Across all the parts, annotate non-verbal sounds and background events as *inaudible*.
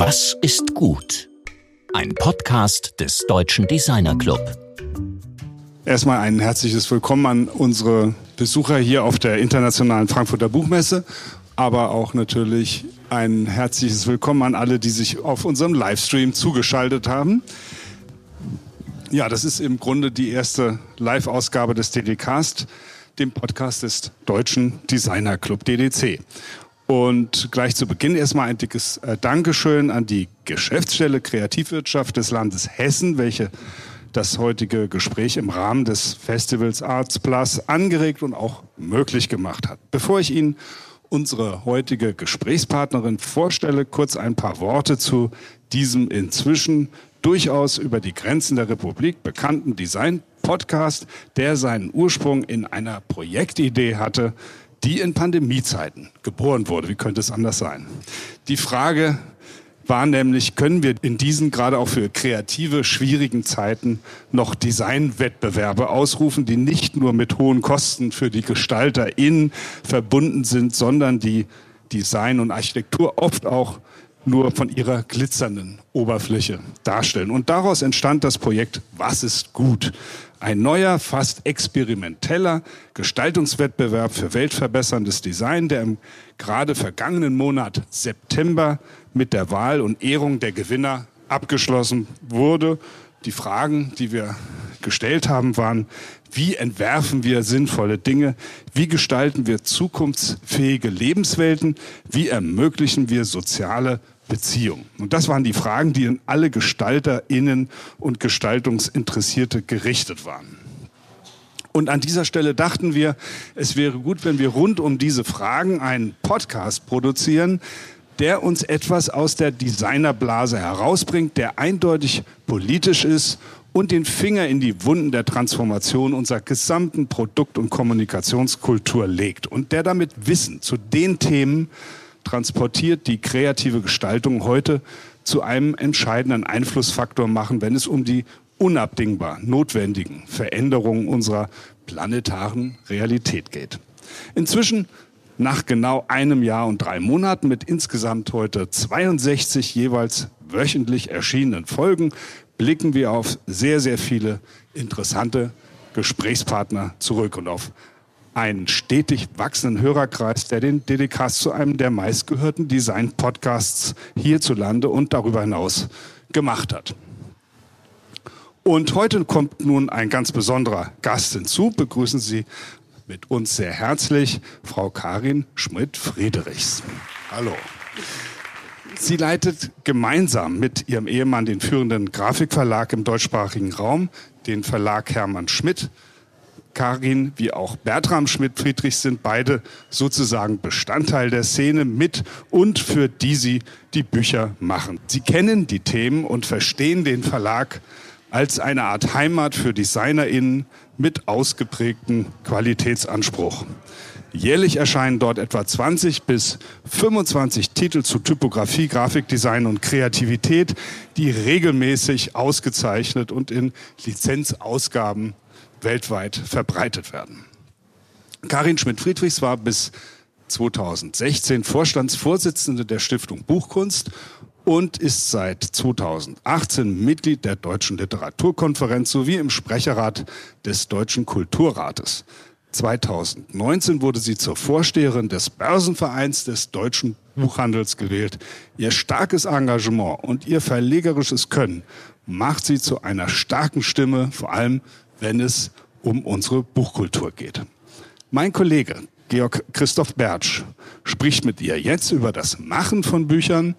Was ist gut? Ein Podcast des Deutschen Designer Club. Erstmal ein herzliches Willkommen an unsere Besucher hier auf der Internationalen Frankfurter Buchmesse, aber auch natürlich ein herzliches Willkommen an alle, die sich auf unserem Livestream zugeschaltet haben. Ja, das ist im Grunde die erste Live-Ausgabe des DDcast, dem Podcast des Deutschen Designer Club DDC. Und gleich zu Beginn erstmal ein dickes äh, Dankeschön an die Geschäftsstelle Kreativwirtschaft des Landes Hessen, welche das heutige Gespräch im Rahmen des Festivals Arts Plus angeregt und auch möglich gemacht hat. Bevor ich Ihnen unsere heutige Gesprächspartnerin vorstelle, kurz ein paar Worte zu diesem inzwischen durchaus über die Grenzen der Republik bekannten Design-Podcast, der seinen Ursprung in einer Projektidee hatte, die in Pandemiezeiten geboren wurde. Wie könnte es anders sein? Die Frage war nämlich, können wir in diesen gerade auch für kreative, schwierigen Zeiten noch Designwettbewerbe ausrufen, die nicht nur mit hohen Kosten für die GestalterInnen verbunden sind, sondern die Design und Architektur oft auch nur von ihrer glitzernden Oberfläche darstellen. Und daraus entstand das Projekt Was ist gut? Ein neuer, fast experimenteller Gestaltungswettbewerb für weltverbesserndes Design, der im gerade vergangenen Monat September mit der Wahl und Ehrung der Gewinner abgeschlossen wurde. Die Fragen, die wir gestellt haben, waren, wie entwerfen wir sinnvolle Dinge? Wie gestalten wir zukunftsfähige Lebenswelten? Wie ermöglichen wir soziale Beziehung? Und das waren die Fragen, die in alle GestalterInnen und Gestaltungsinteressierte gerichtet waren. Und an dieser Stelle dachten wir, es wäre gut, wenn wir rund um diese Fragen einen Podcast produzieren, der uns etwas aus der Designerblase herausbringt, der eindeutig politisch ist und den Finger in die Wunden der Transformation unserer gesamten Produkt- und Kommunikationskultur legt und der damit Wissen zu den Themen transportiert, die kreative Gestaltung heute zu einem entscheidenden Einflussfaktor machen, wenn es um die unabdingbar notwendigen Veränderungen unserer planetaren Realität geht. Inzwischen nach genau einem Jahr und drei Monaten mit insgesamt heute 62 jeweils wöchentlich erschienenen Folgen blicken wir auf sehr, sehr viele interessante Gesprächspartner zurück und auf einen stetig wachsenden Hörerkreis, der den DDCast zu einem der meistgehörten Design-Podcasts hierzulande und darüber hinaus gemacht hat. Und heute kommt nun ein ganz besonderer Gast hinzu. Begrüßen Sie mit uns sehr herzlich Frau Karin Schmidt-Friedrichs. Hallo. Sie leitet gemeinsam mit ihrem Ehemann den führenden Grafikverlag im deutschsprachigen Raum, den Verlag Hermann Schmidt, Karin wie auch Bertram Schmidt-Friedrich sind beide sozusagen Bestandteil der Szene mit und für die sie die Bücher machen. Sie kennen die Themen und verstehen den Verlag als eine Art Heimat für DesignerInnen mit ausgeprägtem Qualitätsanspruch. Jährlich erscheinen dort etwa 20 bis 25 Titel zu Typografie, Grafikdesign und Kreativität, die regelmäßig ausgezeichnet und in Lizenzausgaben weltweit verbreitet werden. Karin Schmidt-Friedrichs war bis 2016 Vorstandsvorsitzende der Stiftung Buchkunst und ist seit 2018 Mitglied der Deutschen Literaturkonferenz sowie im Sprecherrat des Deutschen Kulturrates. 2019 wurde sie zur Vorsteherin des Börsenvereins des deutschen Buchhandels gewählt. Ihr starkes Engagement und ihr verlegerisches Können macht sie zu einer starken Stimme, vor allem wenn es um unsere Buchkultur geht. Mein Kollege Georg Christoph Bertsch spricht mit ihr jetzt über das Machen von Büchern,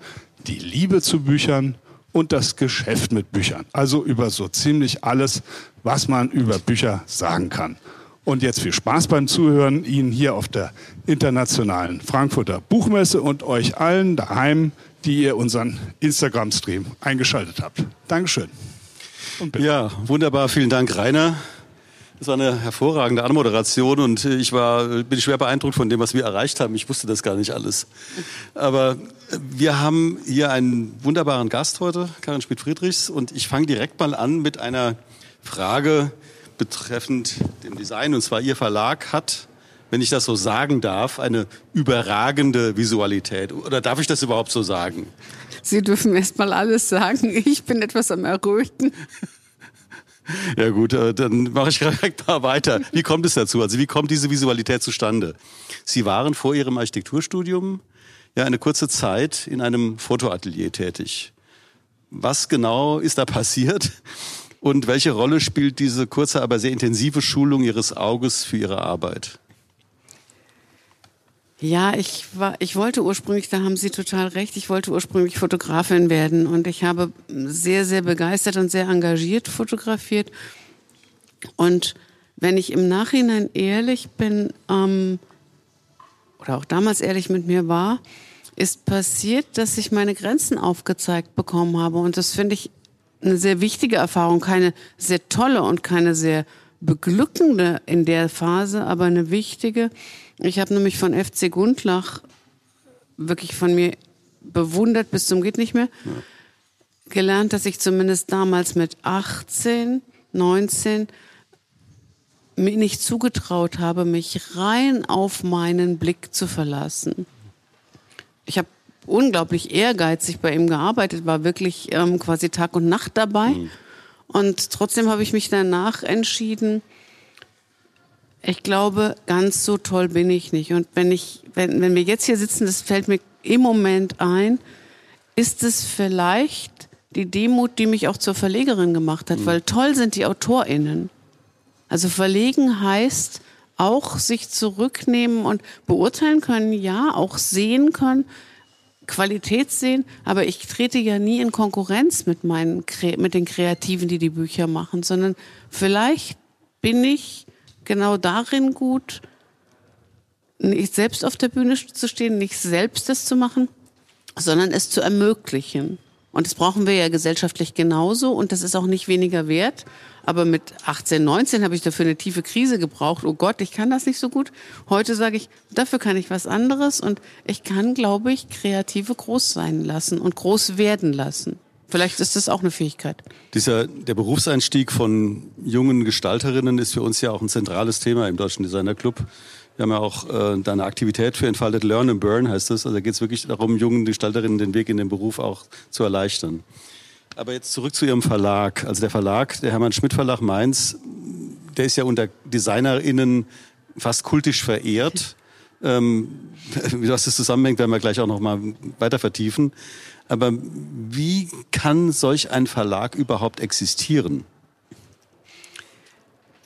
die Liebe zu Büchern und das Geschäft mit Büchern. Also über so ziemlich alles, was man über Bücher sagen kann. Und jetzt viel Spaß beim Zuhören, Ihnen hier auf der internationalen Frankfurter Buchmesse und euch allen daheim, die ihr unseren Instagram-Stream eingeschaltet habt. Dankeschön. Ja, wunderbar. Vielen Dank, Rainer. Das war eine hervorragende Anmoderation und ich war, bin schwer beeindruckt von dem, was wir erreicht haben. Ich wusste das gar nicht alles. Aber wir haben hier einen wunderbaren Gast heute, Karin Schmidt-Friedrichs, und ich fange direkt mal an mit einer Frage betreffend dem Design. Und zwar Ihr Verlag hat wenn ich das so sagen darf, eine überragende Visualität. Oder darf ich das überhaupt so sagen? Sie dürfen erst mal alles sagen. Ich bin etwas am Erröten. Ja gut, äh, dann mache ich direkt mal weiter. Wie kommt es dazu? Also wie kommt diese Visualität zustande? Sie waren vor Ihrem Architekturstudium ja eine kurze Zeit in einem Fotoatelier tätig. Was genau ist da passiert? Und welche Rolle spielt diese kurze, aber sehr intensive Schulung Ihres Auges für Ihre Arbeit? Ja, ich war, ich wollte ursprünglich, da haben Sie total recht, ich wollte ursprünglich Fotografin werden und ich habe sehr, sehr begeistert und sehr engagiert fotografiert. Und wenn ich im Nachhinein ehrlich bin, ähm, oder auch damals ehrlich mit mir war, ist passiert, dass ich meine Grenzen aufgezeigt bekommen habe. Und das finde ich eine sehr wichtige Erfahrung, keine sehr tolle und keine sehr beglückende in der Phase, aber eine wichtige. Ich habe nämlich von FC Gundlach wirklich von mir bewundert bis zum geht nicht mehr ja. gelernt, dass ich zumindest damals mit 18, 19 mir nicht zugetraut habe, mich rein auf meinen Blick zu verlassen. Ich habe unglaublich ehrgeizig bei ihm gearbeitet, war wirklich ähm, quasi Tag und Nacht dabei. Mhm. Und trotzdem habe ich mich danach entschieden, ich glaube, ganz so toll bin ich nicht. Und wenn ich, wenn, wenn wir jetzt hier sitzen, das fällt mir im Moment ein, ist es vielleicht die Demut, die mich auch zur Verlegerin gemacht hat, mhm. weil toll sind die AutorInnen. Also verlegen heißt auch sich zurücknehmen und beurteilen können, ja, auch sehen können, Qualität sehen, aber ich trete ja nie in Konkurrenz mit meinen, mit den Kreativen, die die Bücher machen, sondern vielleicht bin ich genau darin gut, nicht selbst auf der Bühne zu stehen, nicht selbst das zu machen, sondern es zu ermöglichen. Und das brauchen wir ja gesellschaftlich genauso und das ist auch nicht weniger wert. Aber mit 18, 19 habe ich dafür eine tiefe Krise gebraucht. Oh Gott, ich kann das nicht so gut. Heute sage ich, dafür kann ich was anderes und ich kann, glaube ich, Kreative groß sein lassen und groß werden lassen. Vielleicht ist das auch eine Fähigkeit. Dieser, der Berufseinstieg von jungen Gestalterinnen ist für uns ja auch ein zentrales Thema im Deutschen Designer Club. Wir haben ja auch äh, da eine Aktivität für Entfaltet Learn and Burn, heißt das. Also da geht es wirklich darum, jungen Gestalterinnen den Weg in den Beruf auch zu erleichtern. Aber jetzt zurück zu Ihrem Verlag. Also der Verlag, der Hermann Schmidt Verlag Mainz, der ist ja unter DesignerInnen fast kultisch verehrt. *laughs* Ähm, *laughs* wie das zusammenhängt, werden wir gleich auch noch mal weiter vertiefen. Aber wie kann solch ein Verlag überhaupt existieren?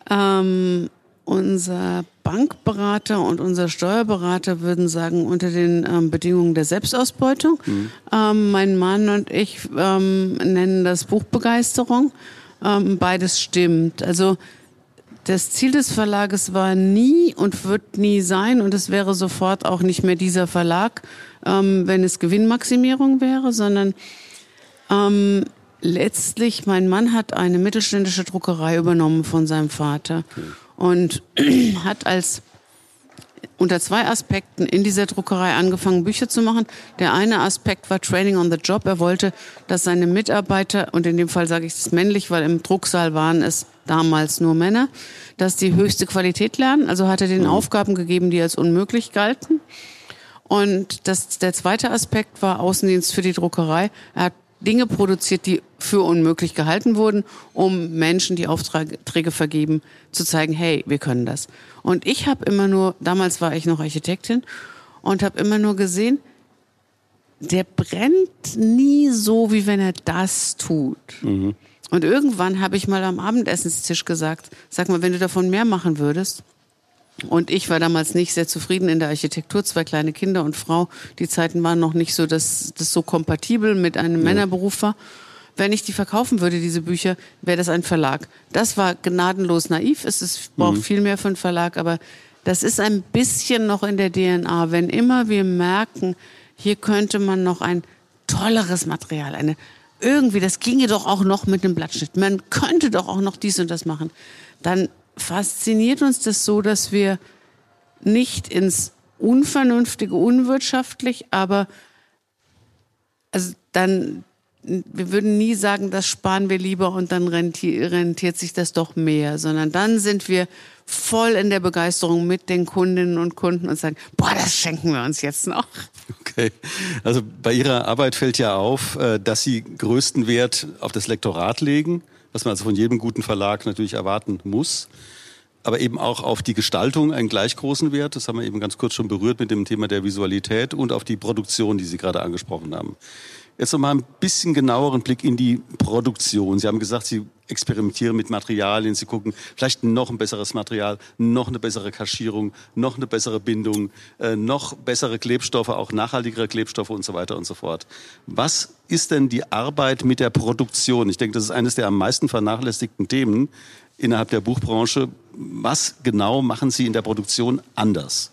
Ähm, unser Bankberater und unser Steuerberater würden sagen, unter den ähm, Bedingungen der Selbstausbeutung. Mhm. Ähm, mein Mann und ich ähm, nennen das Buchbegeisterung. Ähm, beides stimmt. Also das Ziel des Verlages war nie und wird nie sein, und es wäre sofort auch nicht mehr dieser Verlag, ähm, wenn es Gewinnmaximierung wäre, sondern ähm, letztlich, mein Mann hat eine mittelständische Druckerei übernommen von seinem Vater und *clears throat* hat als unter zwei Aspekten in dieser Druckerei angefangen, Bücher zu machen. Der eine Aspekt war Training on the Job. Er wollte, dass seine Mitarbeiter, und in dem Fall sage ich es männlich, weil im Drucksaal waren es damals nur Männer, dass die höchste Qualität lernen. Also hat er den mhm. Aufgaben gegeben, die als unmöglich galten. Und das, der zweite Aspekt war Außendienst für die Druckerei. Er hat Dinge produziert, die für unmöglich gehalten wurden, um Menschen, die Aufträge vergeben, zu zeigen, hey, wir können das. Und ich habe immer nur, damals war ich noch Architektin und habe immer nur gesehen, der brennt nie so, wie wenn er das tut. Mhm. Und irgendwann habe ich mal am Abendessenstisch gesagt, sag mal, wenn du davon mehr machen würdest, und ich war damals nicht sehr zufrieden in der Architektur, zwei kleine Kinder und Frau. Die Zeiten waren noch nicht so, dass das so kompatibel mit einem ja. Männerberuf war. Wenn ich die verkaufen würde, diese Bücher, wäre das ein Verlag. Das war gnadenlos naiv. Es ist, braucht mhm. viel mehr für einen Verlag, aber das ist ein bisschen noch in der DNA. Wenn immer wir merken, hier könnte man noch ein tolleres Material, eine irgendwie, das ginge doch auch noch mit einem Blattschnitt. Man könnte doch auch noch dies und das machen. Dann fasziniert uns das so, dass wir nicht ins Unvernünftige, unwirtschaftlich, aber also dann, wir würden nie sagen, das sparen wir lieber und dann rentiert, rentiert sich das doch mehr, sondern dann sind wir voll in der Begeisterung mit den Kundinnen und Kunden und sagen, boah, das schenken wir uns jetzt noch. Okay. Also bei Ihrer Arbeit fällt ja auf, äh, dass Sie größten Wert auf das Lektorat legen, was man also von jedem guten Verlag natürlich erwarten muss aber eben auch auf die Gestaltung einen gleich großen Wert. Das haben wir eben ganz kurz schon berührt mit dem Thema der Visualität und auf die Produktion, die Sie gerade angesprochen haben. Jetzt noch mal ein bisschen genaueren Blick in die Produktion. Sie haben gesagt, Sie experimentieren mit Materialien, Sie gucken vielleicht noch ein besseres Material, noch eine bessere Kaschierung, noch eine bessere Bindung, äh, noch bessere Klebstoffe, auch nachhaltigere Klebstoffe und so weiter und so fort. Was ist denn die Arbeit mit der Produktion? Ich denke, das ist eines der am meisten vernachlässigten Themen innerhalb der Buchbranche. Was genau machen Sie in der Produktion anders?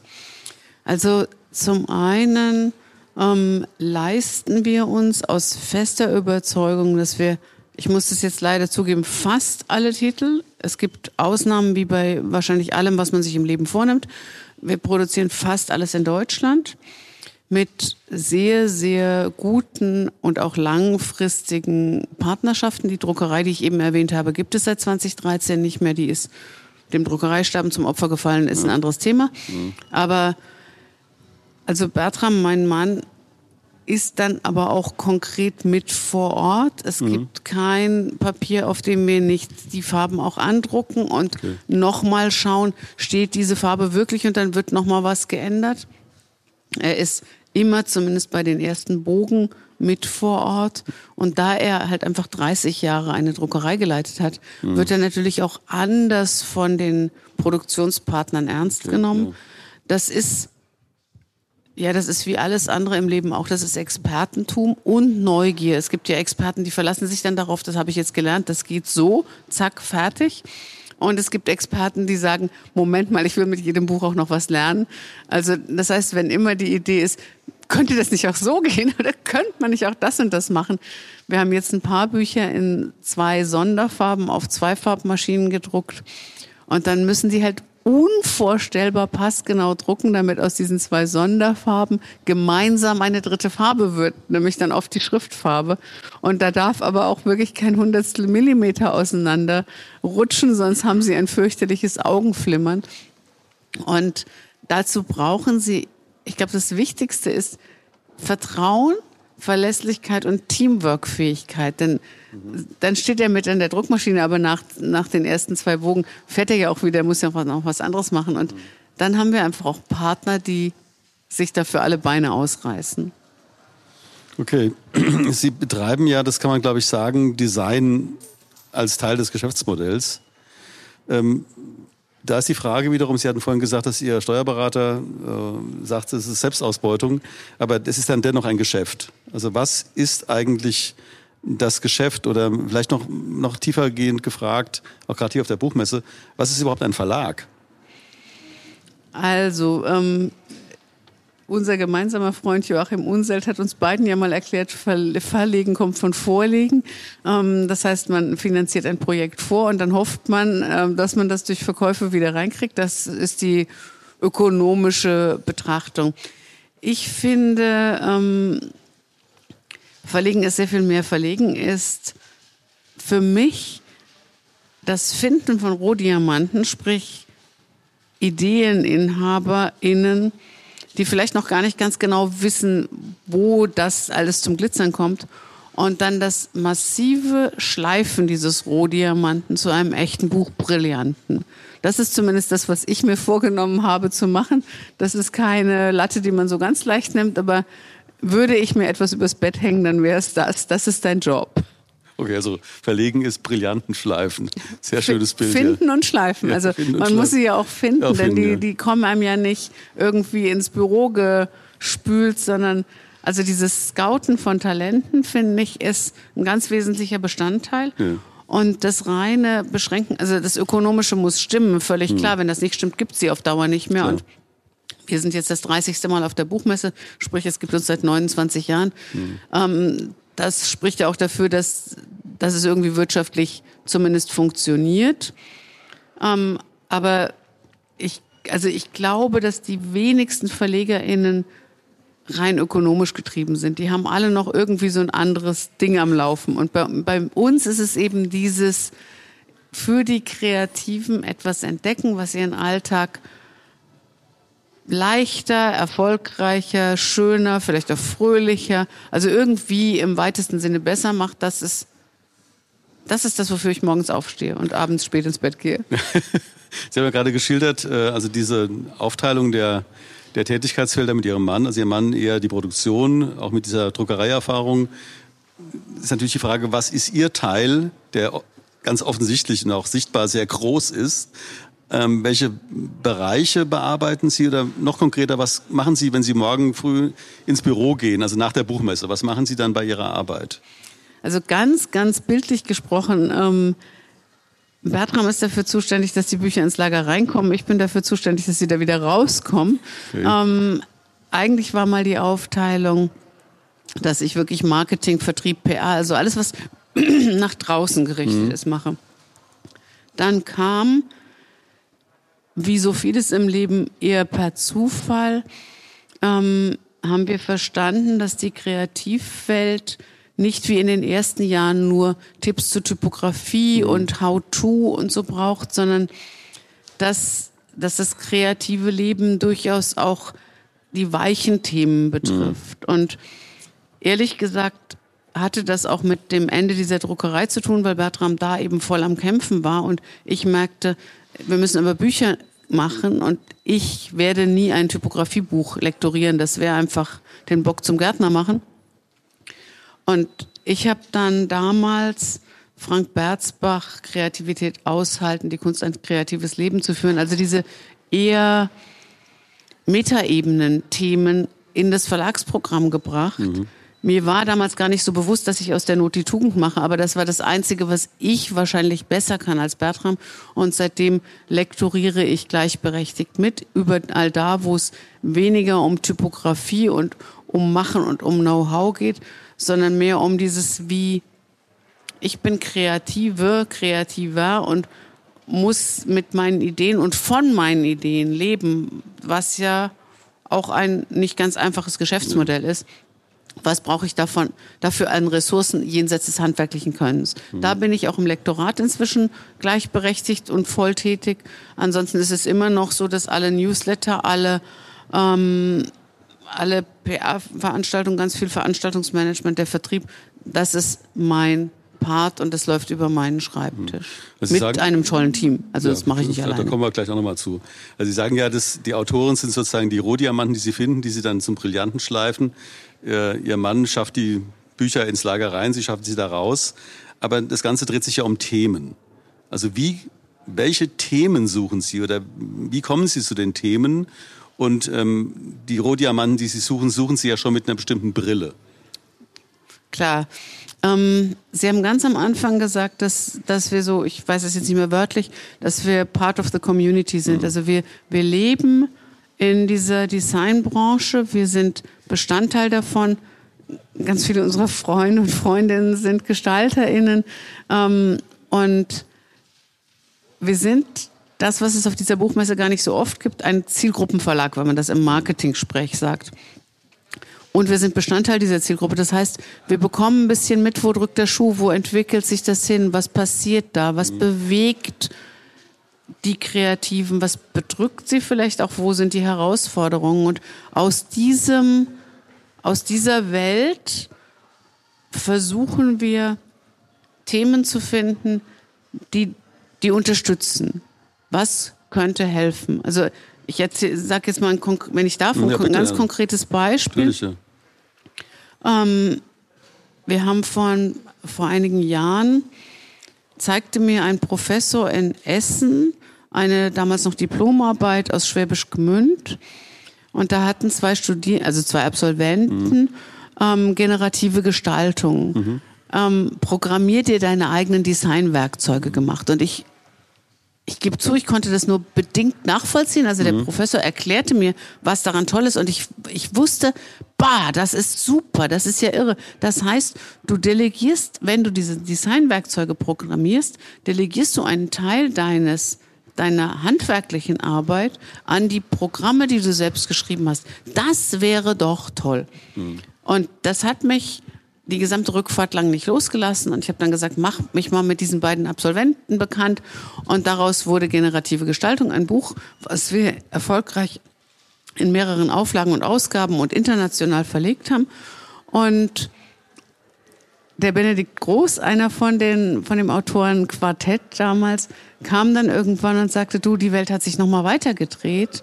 Also zum einen ähm, leisten wir uns aus fester Überzeugung, dass wir, ich muss das jetzt leider zugeben, fast alle Titel, es gibt Ausnahmen wie bei wahrscheinlich allem, was man sich im Leben vornimmt, wir produzieren fast alles in Deutschland mit sehr, sehr guten und auch langfristigen Partnerschaften. Die Druckerei, die ich eben erwähnt habe, gibt es seit 2013 nicht mehr. Die ist dem Druckereisterben zum Opfer gefallen, ist ein anderes Thema. Aber also Bertram, mein Mann, ist dann aber auch konkret mit vor Ort. Es mhm. gibt kein Papier, auf dem wir nicht die Farben auch andrucken und okay. nochmal schauen, steht diese Farbe wirklich und dann wird nochmal was geändert. Er ist immer zumindest bei den ersten Bogen mit vor Ort. Und da er halt einfach 30 Jahre eine Druckerei geleitet hat, mhm. wird er natürlich auch anders von den Produktionspartnern ernst genommen. Das ist ja, das ist wie alles andere im Leben auch. Das ist Expertentum und Neugier. Es gibt ja Experten, die verlassen sich dann darauf, das habe ich jetzt gelernt, das geht so, zack, fertig. Und es gibt Experten, die sagen, Moment mal, ich will mit jedem Buch auch noch was lernen. Also das heißt, wenn immer die Idee ist, könnte das nicht auch so gehen *laughs* oder könnte man nicht auch das und das machen? Wir haben jetzt ein paar Bücher in zwei Sonderfarben auf zwei Farbmaschinen gedruckt. Und dann müssen die halt unvorstellbar passgenau drucken, damit aus diesen zwei Sonderfarben gemeinsam eine dritte Farbe wird, nämlich dann auf die Schriftfarbe. Und da darf aber auch wirklich kein Hundertstel Millimeter auseinander rutschen, sonst haben sie ein fürchterliches Augenflimmern. Und dazu brauchen sie, ich glaube, das Wichtigste ist Vertrauen Verlässlichkeit und Teamwork-Fähigkeit. Denn mhm. dann steht er mit an der Druckmaschine, aber nach, nach den ersten zwei Bogen fährt er ja auch wieder, muss ja noch was anderes machen. Und mhm. dann haben wir einfach auch Partner, die sich dafür alle Beine ausreißen. Okay, *clears throat* Sie betreiben ja, das kann man glaube ich sagen, Design als Teil des Geschäftsmodells. Ähm, da ist die Frage wiederum, Sie hatten vorhin gesagt, dass Ihr Steuerberater äh, sagt, es ist Selbstausbeutung, aber das ist dann dennoch ein Geschäft. Also was ist eigentlich das Geschäft oder vielleicht noch, noch tiefergehend gefragt, auch gerade hier auf der Buchmesse, was ist überhaupt ein Verlag? Also, ähm, unser gemeinsamer Freund Joachim Unselt hat uns beiden ja mal erklärt, Verlegen kommt von Vorlegen. Ähm, das heißt, man finanziert ein Projekt vor und dann hofft man, ähm, dass man das durch Verkäufe wieder reinkriegt. Das ist die ökonomische Betrachtung. Ich finde, ähm, Verlegen ist sehr viel mehr. Verlegen ist für mich das Finden von Rohdiamanten, sprich IdeeninhaberInnen, die vielleicht noch gar nicht ganz genau wissen, wo das alles zum Glitzern kommt. Und dann das massive Schleifen dieses Rohdiamanten zu einem echten Buchbrillanten. Das ist zumindest das, was ich mir vorgenommen habe zu machen. Das ist keine Latte, die man so ganz leicht nimmt, aber würde ich mir etwas übers Bett hängen, dann wäre es das. Das ist dein Job. Okay, also verlegen ist brillanten Schleifen. Sehr schönes Bild. Finden ja. und schleifen. Also ja, man muss sie ja auch finden, ja, denn die, die kommen einem ja nicht irgendwie ins Büro gespült, sondern also dieses Scouten von Talenten, finde ich, ist ein ganz wesentlicher Bestandteil. Und das reine Beschränken, also das Ökonomische muss stimmen, völlig hm. klar. Wenn das nicht stimmt, gibt es sie auf Dauer nicht mehr. Klar. Und wir sind jetzt das 30. Mal auf der Buchmesse, sprich, es gibt uns seit 29 Jahren. Mhm. Ähm, das spricht ja auch dafür, dass, dass es irgendwie wirtschaftlich zumindest funktioniert. Ähm, aber ich, also ich glaube, dass die wenigsten VerlegerInnen rein ökonomisch getrieben sind. Die haben alle noch irgendwie so ein anderes Ding am Laufen. Und bei, bei uns ist es eben dieses, für die Kreativen etwas entdecken, was ihren Alltag leichter, erfolgreicher, schöner, vielleicht auch fröhlicher, also irgendwie im weitesten Sinne besser macht, das ist das ist das, wofür ich morgens aufstehe und abends spät ins Bett gehe. *laughs* Sie haben ja gerade geschildert, äh, also diese Aufteilung der, der Tätigkeitsfelder mit Ihrem Mann, also Ihr Mann eher die Produktion, auch mit dieser Druckereierfahrung. Ist natürlich die Frage, was ist Ihr Teil, der ganz offensichtlich und auch sichtbar sehr groß ist? Ähm, welche Bereiche bearbeiten Sie oder noch konkreter, was machen Sie, wenn Sie morgen früh ins Büro gehen, also nach der Buchmesse? Was machen Sie dann bei Ihrer Arbeit? Also ganz, ganz bildlich gesprochen, ähm, Bertram ist dafür zuständig, dass die Bücher ins Lager reinkommen. Ich bin dafür zuständig, dass sie da wieder rauskommen. Okay. Ähm, eigentlich war mal die Aufteilung, dass ich wirklich Marketing, Vertrieb, PR, also alles, was *clears throat* nach draußen gerichtet mhm. ist, mache. Dann kam, wie so vieles im Leben, eher per Zufall, ähm, haben wir verstanden, dass die Kreativwelt nicht wie in den ersten Jahren nur Tipps zur Typografie mhm. und How-to und so braucht, sondern dass, dass das kreative Leben durchaus auch die weichen Themen betrifft. Mhm. Und ehrlich gesagt hatte das auch mit dem Ende dieser Druckerei zu tun, weil Bertram da eben voll am Kämpfen war und ich merkte, wir müssen aber Bücher machen und ich werde nie ein Typografiebuch lektorieren. Das wäre einfach den Bock zum Gärtner machen. Und ich habe dann damals Frank Berzbach Kreativität aushalten, die Kunst ein kreatives Leben zu führen, also diese eher Metaebenen-Themen in das Verlagsprogramm gebracht. Mhm. Mir war damals gar nicht so bewusst, dass ich aus der Not die Tugend mache, aber das war das Einzige, was ich wahrscheinlich besser kann als Bertram. Und seitdem lektoriere ich gleichberechtigt mit, überall da, wo es weniger um Typografie und um Machen und um Know-how geht, sondern mehr um dieses wie ich bin kreative, kreativer und muss mit meinen Ideen und von meinen Ideen leben, was ja auch ein nicht ganz einfaches Geschäftsmodell ist. Was brauche ich davon, dafür an Ressourcen jenseits des handwerklichen Könnens? Mhm. Da bin ich auch im Lektorat inzwischen gleichberechtigt und volltätig. Ansonsten ist es immer noch so, dass alle Newsletter, alle ähm, alle PR-Veranstaltungen, ganz viel Veranstaltungsmanagement, der Vertrieb, das ist mein Part und das läuft über meinen Schreibtisch. Also Mit sagen, einem tollen Team. Also ja, das mache ich nicht alleine. Da kommen wir gleich auch nochmal zu. Also Sie sagen ja, dass die Autoren sind sozusagen die Rohdiamanten, die Sie finden, die Sie dann zum Brillanten schleifen. Ihr Mann schafft die Bücher ins Lager rein, Sie schaffen sie da raus. Aber das Ganze dreht sich ja um Themen. Also wie, welche Themen suchen Sie oder wie kommen Sie zu den Themen? Und ähm, die Rohdiamanten, die Sie suchen, suchen Sie ja schon mit einer bestimmten Brille. Klar. Ähm, Sie haben ganz am Anfang gesagt, dass, dass wir so, ich weiß es jetzt nicht mehr wörtlich, dass wir part of the community sind. Mhm. Also wir, wir leben in dieser Designbranche, wir sind Bestandteil davon. Ganz viele unserer Freunde und Freundinnen sind GestalterInnen. Ähm, und wir sind das, was es auf dieser Buchmesse gar nicht so oft gibt, ein Zielgruppenverlag, wenn man das im Marketing-Sprech sagt. Und wir sind Bestandteil dieser Zielgruppe. Das heißt, wir bekommen ein bisschen mit, wo drückt der Schuh, wo entwickelt sich das hin, was passiert da, was mhm. bewegt die Kreativen, was bedrückt sie vielleicht auch, wo sind die Herausforderungen. Und aus diesem, aus dieser Welt versuchen wir Themen zu finden, die, die unterstützen. Was könnte helfen? Also ich sage jetzt mal, ein, wenn ich darf, ein ja, bitte, ganz ja. konkretes Beispiel. Ja. Ähm, wir haben vor, vor einigen Jahren, zeigte mir ein Professor in Essen eine damals noch Diplomarbeit aus Schwäbisch Gmünd. Und da hatten zwei Studien, also zwei Absolventen, mhm. ähm, generative Gestaltung. Mhm. Ähm, programmier dir deine eigenen Designwerkzeuge gemacht. Und ich ich gebe zu, ich konnte das nur bedingt nachvollziehen. Also der mhm. Professor erklärte mir, was daran toll ist und ich, ich wusste, bah, das ist super, das ist ja irre. Das heißt, du delegierst, wenn du diese Designwerkzeuge programmierst, delegierst du einen Teil deines deiner handwerklichen Arbeit an die Programme, die du selbst geschrieben hast. Das wäre doch toll. Mhm. Und das hat mich die gesamte Rückfahrt lang nicht losgelassen. Und ich habe dann gesagt, mach mich mal mit diesen beiden Absolventen bekannt. Und daraus wurde generative Gestaltung ein Buch, was wir erfolgreich in mehreren Auflagen und Ausgaben und international verlegt haben. Und der Benedikt Groß, einer von den von dem Autoren Quartett damals, kam dann irgendwann und sagte, du, die Welt hat sich noch mal weitergedreht.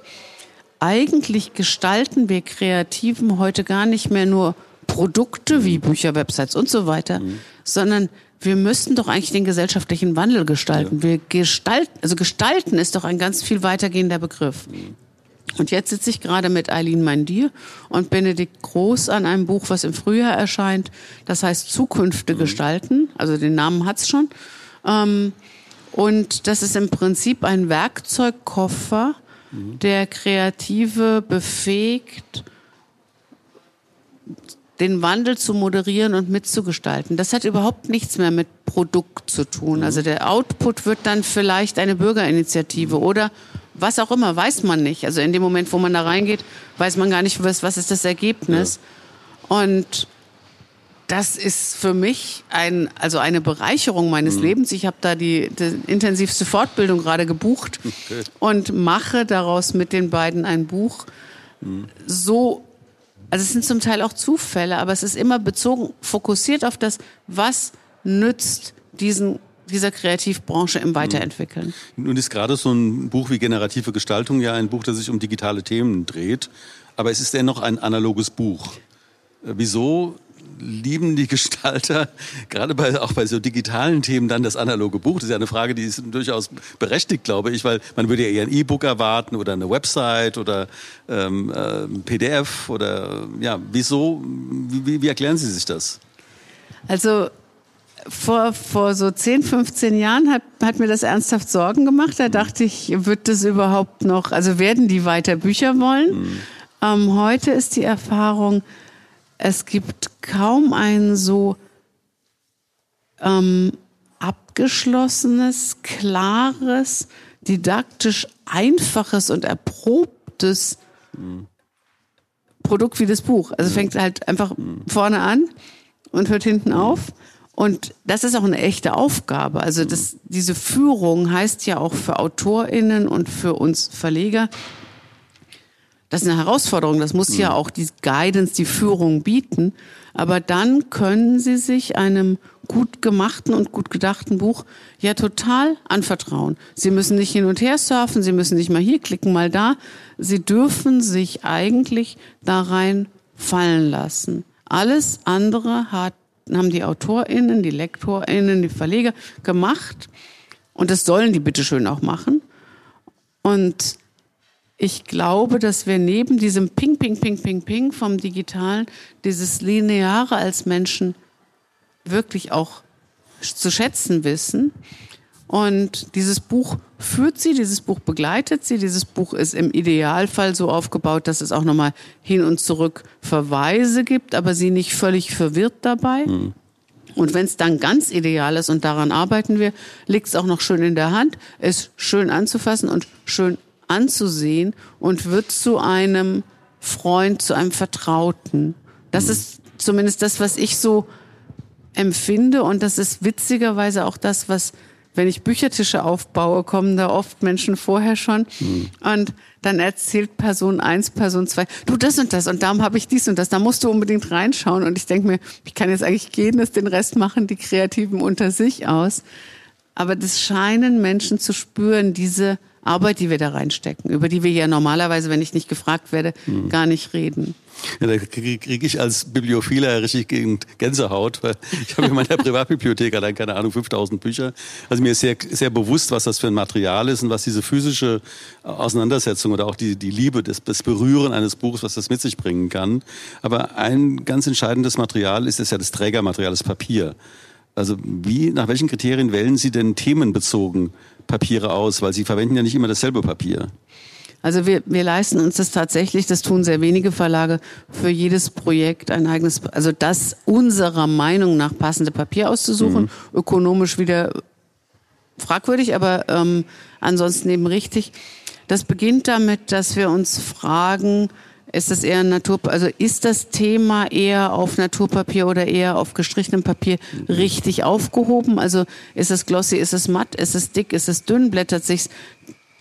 Eigentlich gestalten wir Kreativen heute gar nicht mehr nur Produkte wie Bücher, Websites und so weiter, mhm. sondern wir müssten doch eigentlich den gesellschaftlichen Wandel gestalten. Ja. Wir gestalten, also gestalten ist doch ein ganz viel weitergehender Begriff. Mhm. Und jetzt sitze ich gerade mit Eileen Mandir und Benedikt Groß an einem Buch, was im Frühjahr erscheint. Das heißt Zukünfte mhm. gestalten. Also den Namen hat's schon. Ähm, und das ist im Prinzip ein Werkzeugkoffer, mhm. der Kreative befähigt, den Wandel zu moderieren und mitzugestalten. Das hat überhaupt nichts mehr mit Produkt zu tun. Also der Output wird dann vielleicht eine Bürgerinitiative oder was auch immer, weiß man nicht. Also in dem Moment, wo man da reingeht, weiß man gar nicht, was, was ist das Ergebnis. Ja. Und das ist für mich ein, also eine Bereicherung meines mhm. Lebens. Ich habe da die, die, intensivste Fortbildung gerade gebucht *laughs* okay. und mache daraus mit den beiden ein Buch. Mhm. So, also es sind zum Teil auch Zufälle, aber es ist immer bezogen, fokussiert auf das, was nützt diesen dieser Kreativbranche im Weiterentwickeln. Nun ist gerade so ein Buch wie Generative Gestaltung ja ein Buch, das sich um digitale Themen dreht, aber es ist dennoch ein analoges Buch. Äh, wieso lieben die Gestalter, *laughs* gerade bei, auch bei so digitalen Themen, dann das analoge Buch? Das ist ja eine Frage, die ist durchaus berechtigt, glaube ich, weil man würde ja eher ein E-Book erwarten oder eine Website oder ähm, äh, ein PDF oder ja, wieso, wie, wie erklären Sie sich das? Also vor, vor so 10, 15 Jahren hat, hat mir das ernsthaft Sorgen gemacht. Da dachte ich, wird das überhaupt noch, also werden die weiter Bücher wollen? Mhm. Ähm, heute ist die Erfahrung, es gibt kaum ein so ähm, abgeschlossenes, klares, didaktisch einfaches und erprobtes mhm. Produkt wie das Buch. Also fängt halt einfach mhm. vorne an und hört hinten auf. Und das ist auch eine echte Aufgabe. Also das, diese Führung heißt ja auch für AutorInnen und für uns Verleger, das ist eine Herausforderung. Das muss ja mhm. auch die Guidance, die Führung bieten. Aber dann können Sie sich einem gut gemachten und gut gedachten Buch ja total anvertrauen. Sie müssen nicht hin und her surfen, Sie müssen nicht mal hier klicken, mal da. Sie dürfen sich eigentlich da rein fallen lassen. Alles andere hat haben die AutorInnen, die LektorInnen, die Verleger gemacht. Und das sollen die bitteschön auch machen. Und ich glaube, dass wir neben diesem Ping, Ping, Ping, Ping, Ping vom Digitalen dieses Lineare als Menschen wirklich auch zu schätzen wissen. Und dieses Buch führt sie, dieses Buch begleitet sie, dieses Buch ist im Idealfall so aufgebaut, dass es auch nochmal hin und zurück Verweise gibt, aber sie nicht völlig verwirrt dabei. Mhm. Und wenn es dann ganz ideal ist und daran arbeiten wir, liegt es auch noch schön in der Hand, es schön anzufassen und schön anzusehen und wird zu einem Freund, zu einem Vertrauten. Das mhm. ist zumindest das, was ich so empfinde und das ist witzigerweise auch das, was wenn ich Büchertische aufbaue, kommen da oft Menschen vorher schon mhm. und dann erzählt Person eins, Person zwei, du das und das und darum habe ich dies und das, da musst du unbedingt reinschauen und ich denke mir, ich kann jetzt eigentlich gehen, dass den Rest machen die Kreativen unter sich aus. Aber das scheinen Menschen zu spüren, diese Arbeit, die wir da reinstecken, über die wir ja normalerweise, wenn ich nicht gefragt werde, mhm. gar nicht reden. Ja, da kriege krieg ich als Bibliophiler richtig Gänsehaut, weil ich habe in meiner *laughs* Privatbibliothek allein, keine Ahnung, 5000 Bücher. Also mir ist sehr, sehr bewusst, was das für ein Material ist und was diese physische Auseinandersetzung oder auch die, die Liebe, das, das Berühren eines Buches, was das mit sich bringen kann. Aber ein ganz entscheidendes Material ist, ist ja das Trägermaterial, das Papier. Also wie, nach welchen Kriterien wählen Sie denn themenbezogen Papiere aus? Weil Sie verwenden ja nicht immer dasselbe Papier. Also wir, wir leisten uns das tatsächlich, das tun sehr wenige Verlage, für jedes Projekt ein eigenes, also das unserer Meinung nach passende Papier auszusuchen, mhm. ökonomisch wieder fragwürdig, aber ähm, ansonsten eben richtig. Das beginnt damit, dass wir uns fragen, Ist das eher Natur, also ist das Thema eher auf Naturpapier oder eher auf gestrichenem Papier richtig aufgehoben? Also ist es glossy, ist es matt, ist es dick, ist es dünn, blättert sich's?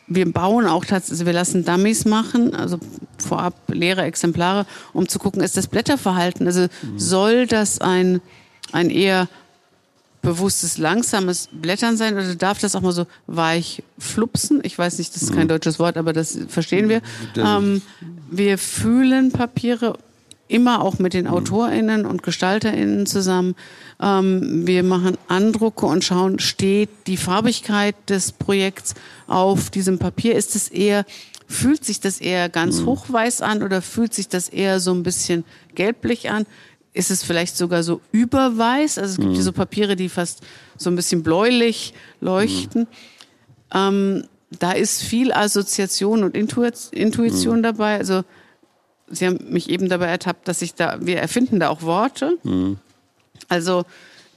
Wir bauen auch tatsächlich, also wir lassen Dummies machen, also vorab leere Exemplare, um zu gucken, ist das Blätterverhalten? Also soll das ein, ein eher bewusstes, langsames Blättern sein oder darf das auch mal so weich flupsen? Ich weiß nicht, das ist kein mhm. deutsches Wort, aber das verstehen wir. Ähm, wir fühlen Papiere immer auch mit den mhm. AutorInnen und GestalterInnen zusammen. Ähm, wir machen Andrucke und schauen, steht die Farbigkeit des Projekts auf diesem Papier? Ist es eher, fühlt sich das eher ganz mhm. hochweiß an oder fühlt sich das eher so ein bisschen gelblich an? Ist es vielleicht sogar so überweiß. Also es gibt mhm. hier so Papiere, die fast so ein bisschen bläulich leuchten. Mhm. Ähm, da ist viel Assoziation und Intuition mhm. dabei. Also Sie haben mich eben dabei ertappt, dass ich da, wir erfinden da auch Worte. Mhm. Also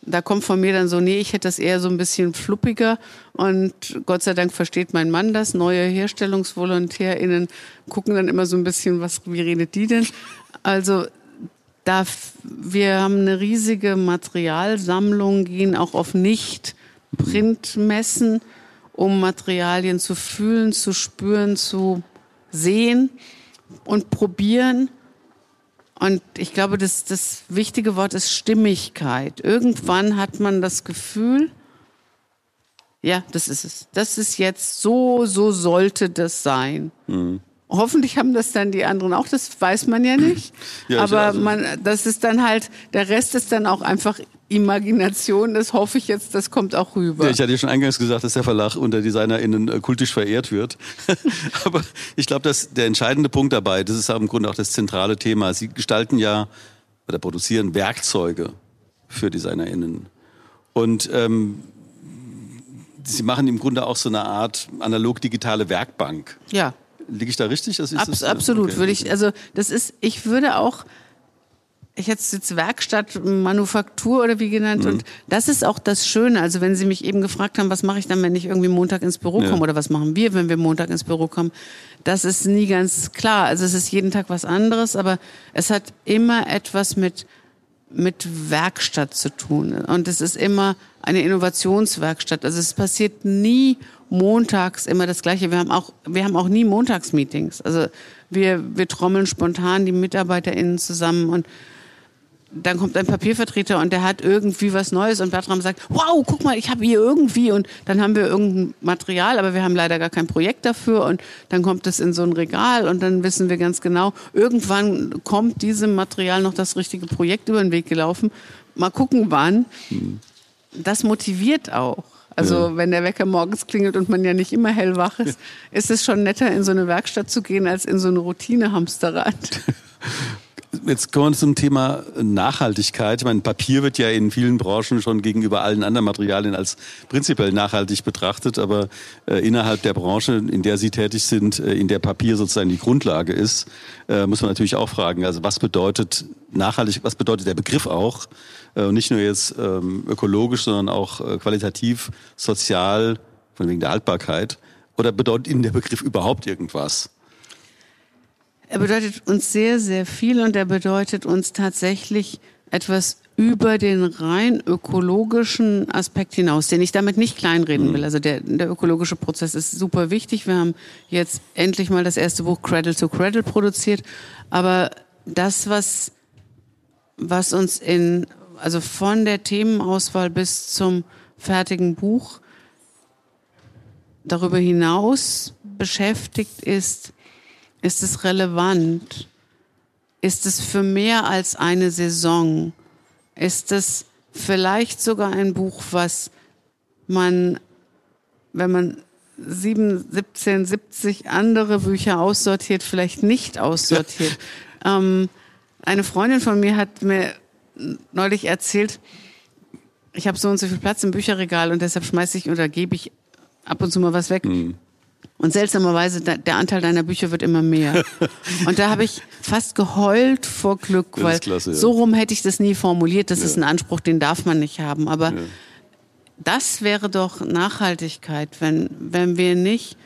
da kommt von mir dann so, nee, ich hätte das eher so ein bisschen fluppiger und Gott sei Dank versteht mein Mann das. Neue HerstellungsvolontärInnen gucken dann immer so ein bisschen, was, wie redet die denn? Also da wir haben eine riesige Materialsammlung, gehen auch auf Nicht-Printmessen, um Materialien zu fühlen, zu spüren, zu sehen und probieren. Und ich glaube, das, das wichtige Wort ist Stimmigkeit. Irgendwann hat man das Gefühl, ja, das ist es. Das ist jetzt so, so sollte das sein. Mhm. Hoffentlich haben das dann die anderen auch, das weiß man ja nicht. *clears throat* Ja, Aber also man, das ist dann halt, der Rest ist dann auch einfach Imagination, das hoffe ich jetzt, das kommt auch rüber. Ja, ich hatte ja schon eingangs gesagt, dass der Verlag unter DesignerInnen äh, kultisch verehrt wird. *laughs* Aber ich glaube, dass der entscheidende Punkt dabei, das ist im Grunde auch das zentrale Thema. Sie gestalten ja oder produzieren Werkzeuge für DesignerInnen. Und ähm, sie machen im Grunde auch so eine Art analog-digitale Werkbank. Ja. Liege ich da richtig? Das ist Abs das, absolut, okay. würde ich, also das ist, ich würde auch, ich hätte es jetzt Werkstatt, Manufaktur oder wie genannt. Mhm. Und das ist auch das Schöne. Also wenn Sie mich eben gefragt haben, was mache ich dann, wenn ich irgendwie Montag ins Büro komme ja. oder was machen wir, wenn wir Montag ins Büro kommen, das ist nie ganz klar. Also es ist jeden Tag was anderes, aber es hat immer etwas mit mit Werkstatt zu tun. Und es ist immer eine Innovationswerkstatt. Also es passiert nie montags immer das Gleiche. Wir haben auch, wir haben auch nie Montagsmeetings. Also wir, wir trommeln spontan die MitarbeiterInnen zusammen und dann kommt ein Papiervertreter und der hat irgendwie was Neues und Bertram sagt, wow, guck mal, ich habe hier irgendwie und dann haben wir irgendein Material, aber wir haben leider gar kein Projekt dafür und dann kommt es in so ein Regal und dann wissen wir ganz genau, irgendwann kommt diesem Material noch das richtige Projekt über den Weg gelaufen. Mal gucken, wann. Hm. Das motiviert auch. Also ja. wenn der Wecker morgens klingelt und man ja nicht immer hellwach ist, ist es schon netter, in so eine Werkstatt zu gehen, als in so eine Routine-Hamsterrad. *laughs* Jetzt kommen wir zum Thema Nachhaltigkeit. Ich meine, Papier wird ja in vielen Branchen schon gegenüber allen anderen Materialien als prinzipiell nachhaltig betrachtet, aber äh, innerhalb der Branche, in der Sie tätig sind, äh, in der Papier sozusagen die Grundlage ist, äh, muss man natürlich auch fragen, also was bedeutet nachhaltig, was bedeutet der Begriff auch? Äh, nicht nur jetzt ähm, ökologisch, sondern auch äh, qualitativ, sozial, von wegen der Haltbarkeit. Oder bedeutet Ihnen der Begriff überhaupt irgendwas? Er bedeutet uns sehr, sehr viel und er bedeutet uns tatsächlich etwas über den rein ökologischen Aspekt hinaus, den ich damit nicht kleinreden will. Mhm. Also der, der ökologische Prozess ist super wichtig. Wir haben jetzt endlich mal das erste Buch Cradle to Cradle produziert. Aber das, was, was uns in, also von der Themenauswahl bis zum fertigen Buch darüber hinaus beschäftigt, ist, ist es relevant? Ist es für mehr als eine Saison? Ist es vielleicht sogar ein Buch, was man, wenn man 7, 17, 70 andere Bücher aussortiert, vielleicht nicht aussortiert? *laughs* ähm, eine Freundin von mir hat mir neulich erzählt, ich habe so und so viel Platz im Bücherregal und deshalb schmeiße ich oder gebe ich ab und zu mal was weg. Mhm. Und seltsamerweise, der Anteil deiner Bücher wird immer mehr. *laughs* Und da habe ich fast geheult vor Glück, weil klasse, ja. so rum hätte ich das nie formuliert. Das ja. ist ein Anspruch, den darf man nicht haben. Aber ja. das wäre doch Nachhaltigkeit, wenn, wenn wir nicht,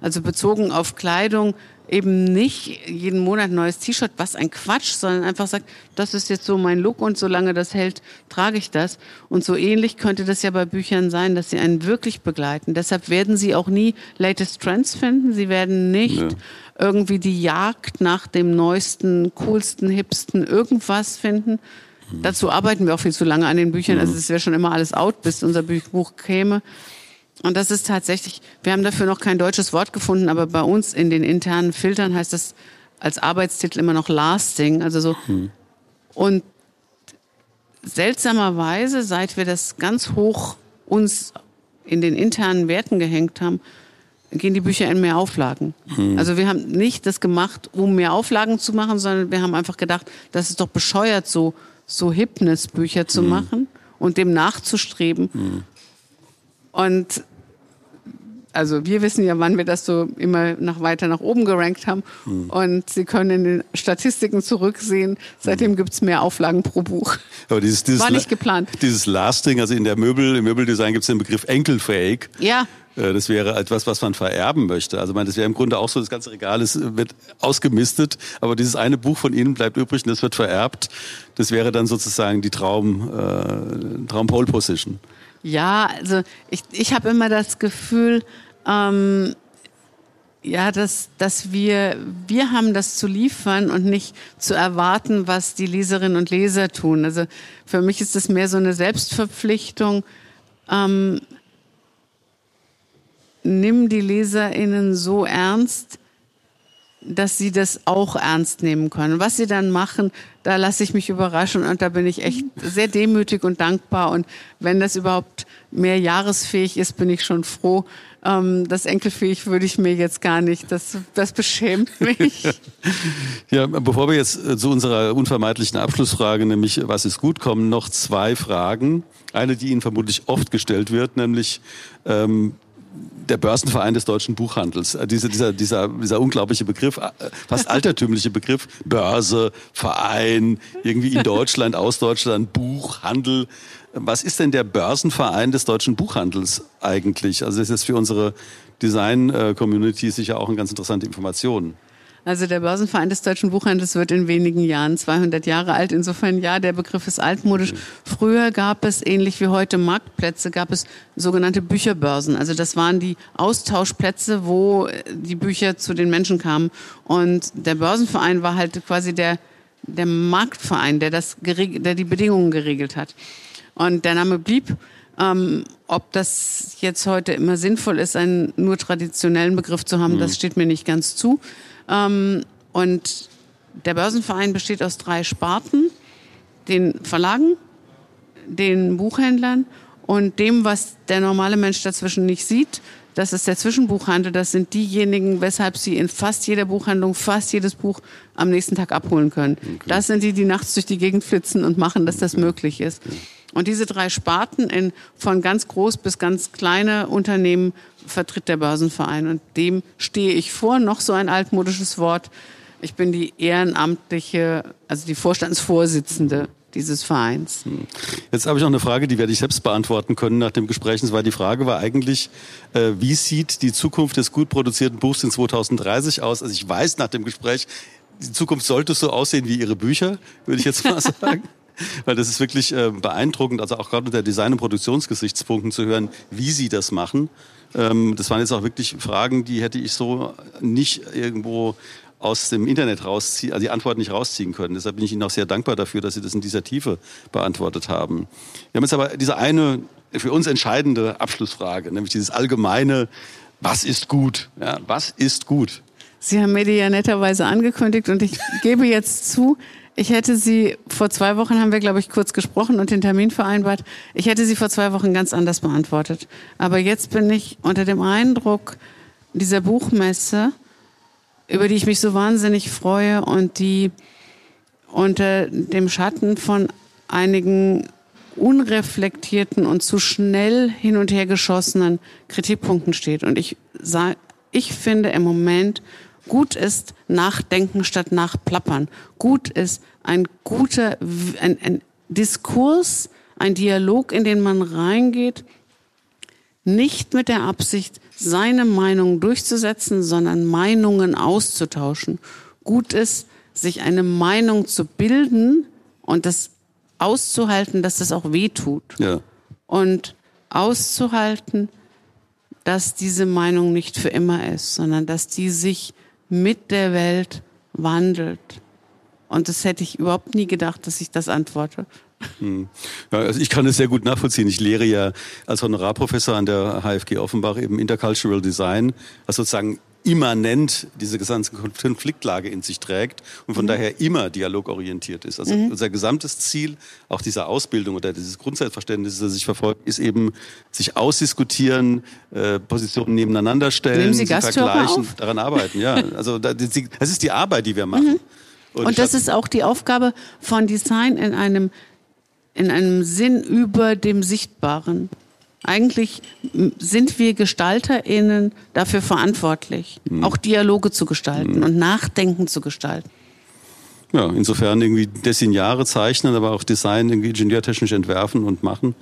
also bezogen auf Kleidung, eben nicht jeden Monat ein neues T-Shirt, was ein Quatsch, sondern einfach sagt, das ist jetzt so mein Look und solange das hält, trage ich das. Und so ähnlich könnte das ja bei Büchern sein, dass sie einen wirklich begleiten. Deshalb werden sie auch nie latest Trends finden. Sie werden nicht ja. irgendwie die Jagd nach dem neuesten, coolsten, hipsten irgendwas finden. Mhm. Dazu arbeiten wir auch viel zu lange an den Büchern. Also mhm. es wäre schon immer alles out, bis unser Buch käme. Und das ist tatsächlich, wir haben dafür noch kein deutsches Wort gefunden, aber bei uns in den internen Filtern heißt das als Arbeitstitel immer noch lasting. Also so. Hm. Und seltsamerweise, seit wir das ganz hoch uns in den internen Werten gehängt haben, gehen die Bücher in mehr Auflagen. Hm. Also wir haben nicht das gemacht, um mehr Auflagen zu machen, sondern wir haben einfach gedacht, das ist doch bescheuert, so, so Hipness-Bücher zu hm. machen und dem nachzustreben. Hm. Und also wir wissen ja, wann wir das so immer nach weiter nach oben gerankt haben. Hm. Und Sie können in den Statistiken zurücksehen, seitdem hm. gibt's mehr Auflagen pro Buch. Aber dieses, dieses War nicht geplant. Dieses Lasting, also in der Möbel, im Möbeldesign gibt's den Begriff enkelfähig. Ja. Äh, das wäre etwas, was man vererben möchte. Also, man, das wäre im Grunde auch so, das ganze Regal ist, wird ausgemistet, aber dieses eine Buch von Ihnen bleibt übrig und das wird vererbt. Das wäre dann sozusagen die Traum, äh, Traum Pole Position. Ja, also ich, ich habe immer das Gefühl, ähm, ja, dass, dass wir, wir haben das zu liefern und nicht zu erwarten, was die Leserinnen und Leser tun. Also für mich ist es mehr so eine Selbstverpflichtung. Ähm, nimm die LeserInnen so ernst, dass sie das auch ernst nehmen können. Was sie dann machen, da lasse ich mich überraschen und da bin ich echt sehr demütig und dankbar. Und wenn das überhaupt mehr jahresfähig ist, bin ich schon froh. Ähm, das enkelfähig würde ich mir jetzt gar nicht. Das, das beschämt *laughs* mich. ja, bevor wir jetzt äh, zu unserer unvermeidlichen Abschlussfrage, nämlich was ist gut, kommen noch zwei Fragen. Eine, die Ihnen vermutlich oft gestellt wird, nämlich ähm, der Börsenverein des deutschen Buchhandels. Äh, dieser, dieser, dieser, dieser unglaubliche Begriff, äh, fast altertümliche Begriff, Börse, Verein, irgendwie in Deutschland, aus Deutschland, Buchhandel. Was ist denn der Börsenverein des deutschen Buchhandels eigentlich? Also das ist für unsere Design-Community sicher auch eine ganz interessante Information. Also der Börsenverein des deutschen Buchhandels wird in wenigen Jahren 200 Jahre alt. Insofern ja, der Begriff ist altmodisch. Früher gab es, ähnlich wie heute Marktplätze, gab es sogenannte Bücherbörsen. Also das waren die Austauschplätze, wo die Bücher zu den Menschen kamen. Und der Börsenverein war halt quasi der, der Marktverein, der, das der die Bedingungen geregelt hat. Und der Name blieb. Ähm, ob das jetzt heute immer sinnvoll ist, einen nur traditionellen Begriff zu haben, mhm. das steht mir nicht ganz zu. Ähm, und der Börsenverein besteht aus drei Sparten, den Verlagen, den Buchhändlern und dem, was der normale Mensch dazwischen nicht sieht. Das ist der Zwischenbuchhandel. Das sind diejenigen, weshalb sie in fast jeder Buchhandlung fast jedes Buch am nächsten Tag abholen können. Okay. Das sind die, die nachts durch die Gegend flitzen und machen, dass das möglich ist. Und diese drei Sparten in, von ganz groß bis ganz kleine Unternehmen vertritt der Börsenverein. Und dem stehe ich vor. Noch so ein altmodisches Wort. Ich bin die ehrenamtliche, also die Vorstandsvorsitzende dieses Vereins. Hm. Jetzt habe ich noch eine Frage, die werde ich selbst beantworten können nach dem Gespräch. Und zwar die Frage war eigentlich, äh, wie sieht die Zukunft des gut produzierten Buchs in 2030 aus? Also ich weiß nach dem Gespräch, die Zukunft sollte so aussehen wie Ihre Bücher, würde ich jetzt mal *laughs* sagen. *laughs* Weil das ist wirklich äh, beeindruckend, also auch gerade unter Design- und Produktionsgesichtspunkten zu hören, wie sie das machen. Ähm, das waren jetzt auch wirklich Fragen, die hätte ich so nicht irgendwo aus dem Internet rausziehen, also die Antwort nicht rausziehen können. Deshalb bin ich Ihnen auch sehr dankbar dafür, dass Sie das in dieser Tiefe beantwortet haben. Wir haben jetzt aber diese eine für uns entscheidende Abschlussfrage, nämlich dieses allgemeine, was ist gut? Ja, was ist gut? Sie haben mir die ja netterweise angekündigt und ich gebe jetzt zu, ich hätte sie, vor zwei Wochen haben wir, glaube ich, kurz gesprochen und den Termin vereinbart. Ich hätte sie vor zwei Wochen ganz anders beantwortet. Aber jetzt bin ich unter dem Eindruck dieser Buchmesse, über die ich mich so wahnsinnig freue und die unter dem Schatten von einigen unreflektierten und zu schnell hin und her geschossenen Kritikpunkten steht. Und ich sage, ich finde im Moment Gut ist Nachdenken statt Nachplappern. Gut ist ein guter ein, ein Diskurs, ein Dialog, in den man reingeht, nicht mit der Absicht, seine Meinung durchzusetzen, sondern Meinungen auszutauschen. Gut ist, sich eine Meinung zu bilden und das auszuhalten, dass das auch weh tut. Ja. Und auszuhalten, dass diese Meinung nicht für immer ist, sondern dass die sich mit der Welt wandelt. Und das hätte ich überhaupt nie gedacht, dass ich das antworte. Hm. Ja, also ich kann es sehr gut nachvollziehen. Ich lehre ja als Honorarprofessor an der HFG Offenbach eben Intercultural Design, was sozusagen immanent diese gesamte Konfliktlage in sich trägt und von mhm. daher immer dialogorientiert ist. Also mhm. unser gesamtes Ziel, auch dieser Ausbildung oder dieses Grundsatzverständnis, das sich verfolgt, ist eben sich ausdiskutieren, äh, Positionen nebeneinander stellen, sie vergleichen, auf? daran arbeiten. Ja, *laughs* also das ist die Arbeit, die wir machen. Mhm. Und, und das ist auch die Aufgabe von Design in einem in einem Sinn über dem Sichtbaren. Eigentlich sind wir GestalterInnen dafür verantwortlich, mhm. auch Dialoge zu gestalten mhm. und Nachdenken zu gestalten. Ja, insofern irgendwie Designare zeichnen, aber auch Design irgendwie ingenieurtechnisch entwerfen und machen.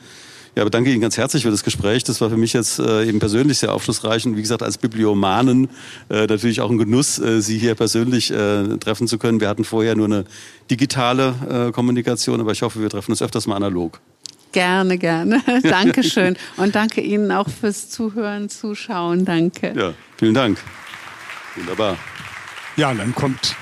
Ja, aber danke Ihnen ganz herzlich für das Gespräch. Das war für mich jetzt äh, eben persönlich sehr aufschlussreich und wie gesagt als Bibliomanen äh, natürlich auch ein Genuss, äh, Sie hier persönlich äh, treffen zu können. Wir hatten vorher nur eine digitale äh, Kommunikation, aber ich hoffe, wir treffen uns öfters mal analog. Gerne, gerne. *laughs* Dankeschön. Und danke Ihnen auch fürs Zuhören, Zuschauen. Danke. Ja, vielen Dank. Wunderbar. Ja, und dann kommt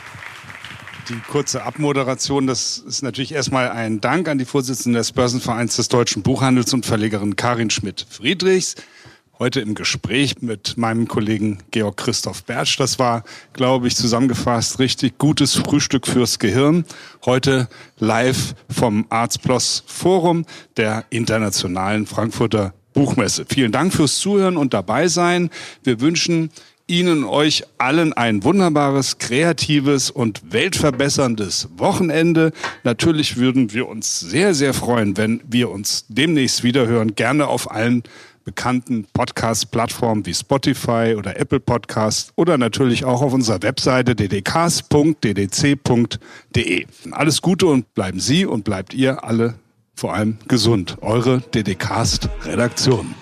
die kurze Abmoderation. Das ist natürlich erstmal ein Dank an die Vorsitzende des Börsenvereins des Deutschen Buchhandels und Verlegerin Karin Schmidt-Friedrichs. Heute im Gespräch mit meinem Kollegen Georg Christoph Bertsch. Das war, glaube ich, zusammengefasst richtig gutes Frühstück fürs Gehirn. Heute live vom Arztplos Forum der internationalen Frankfurter Buchmesse. Vielen Dank fürs Zuhören und dabei sein. Wir wünschen Ihnen euch allen ein wunderbares, kreatives und weltverbesserndes Wochenende. Natürlich würden wir uns sehr, sehr freuen, wenn wir uns demnächst wiederhören. Gerne auf allen bekannten Podcast-Plattformen wie Spotify oder Apple Podcast oder natürlich auch auf unserer Webseite ddks.ddc.de. Alles Gute und bleiben Sie und bleibt ihr alle vor allem gesund. Eure DDcast Redaktion.